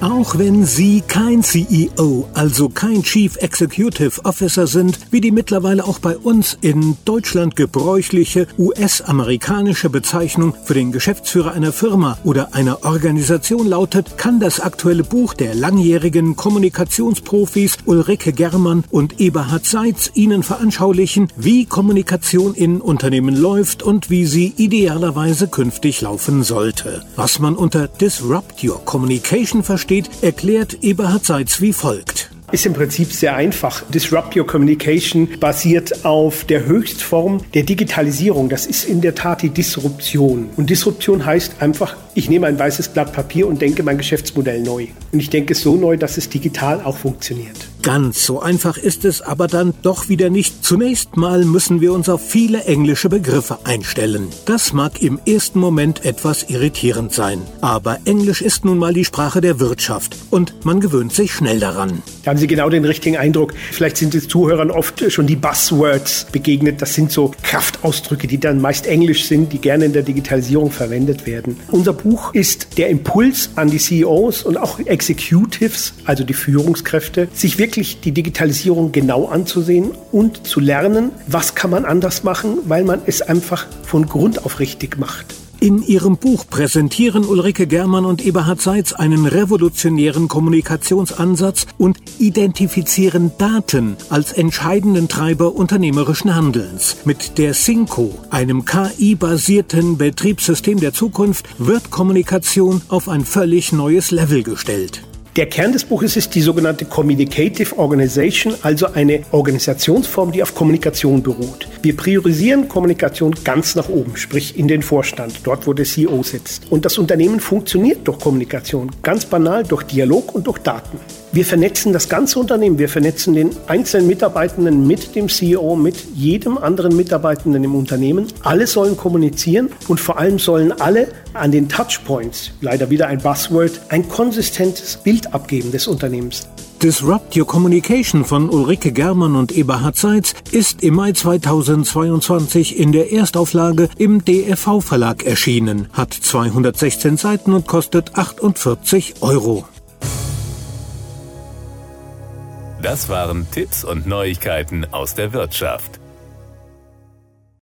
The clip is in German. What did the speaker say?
Auch wenn Sie kein CEO, also kein Chief Executive Officer sind, wie die mittlerweile auch bei uns in Deutschland gebräuchliche US-amerikanische Bezeichnung für den Geschäftsführer einer Firma oder einer Organisation lautet, kann das aktuelle Buch der langjährigen Kommunikationsprofis Ulrike Germann und Eberhard Seitz Ihnen veranschaulichen, wie Kommunikation in Unternehmen läuft und wie sie idealerweise künftig laufen sollte. Was man unter Disrupt Your Communication versteht, steht, erklärt Eberhard Seitz wie folgt. Ist im Prinzip sehr einfach. Disrupt Your Communication basiert auf der Höchstform der Digitalisierung. Das ist in der Tat die Disruption. Und Disruption heißt einfach, ich nehme ein weißes Blatt Papier und denke mein Geschäftsmodell neu. Und ich denke es so neu, dass es digital auch funktioniert. Ganz so einfach ist es aber dann doch wieder nicht. Zunächst mal müssen wir uns auf viele englische Begriffe einstellen. Das mag im ersten Moment etwas irritierend sein. Aber Englisch ist nun mal die Sprache der Wirtschaft und man gewöhnt sich schnell daran. Da haben Sie genau den richtigen Eindruck. Vielleicht sind den Zuhörern oft schon die Buzzwords begegnet. Das sind so Kraftausdrücke, die dann meist englisch sind, die gerne in der Digitalisierung verwendet werden. Unser Buch ist der Impuls an die CEOs und auch Executives, also die Führungskräfte, sich wirklich wirklich die Digitalisierung genau anzusehen und zu lernen, was kann man anders machen, weil man es einfach von Grund auf richtig macht. In ihrem Buch präsentieren Ulrike Germann und Eberhard Seitz einen revolutionären Kommunikationsansatz und identifizieren Daten als entscheidenden Treiber unternehmerischen Handelns. Mit der Synco, einem KI-basierten Betriebssystem der Zukunft, wird Kommunikation auf ein völlig neues Level gestellt. Der Kern des Buches ist die sogenannte Communicative Organization, also eine Organisationsform, die auf Kommunikation beruht. Wir priorisieren Kommunikation ganz nach oben, sprich in den Vorstand, dort wo der CEO sitzt. Und das Unternehmen funktioniert durch Kommunikation, ganz banal durch Dialog und durch Daten. Wir vernetzen das ganze Unternehmen, wir vernetzen den einzelnen Mitarbeitenden mit dem CEO, mit jedem anderen Mitarbeitenden im Unternehmen. Alle sollen kommunizieren und vor allem sollen alle an den Touchpoints, leider wieder ein Buzzword, ein konsistentes Bild abgeben des Unternehmens. Disrupt Your Communication von Ulrike Germann und Eberhard Seitz ist im Mai 2022 in der Erstauflage im DFV Verlag erschienen, hat 216 Seiten und kostet 48 Euro. Das waren Tipps und Neuigkeiten aus der Wirtschaft.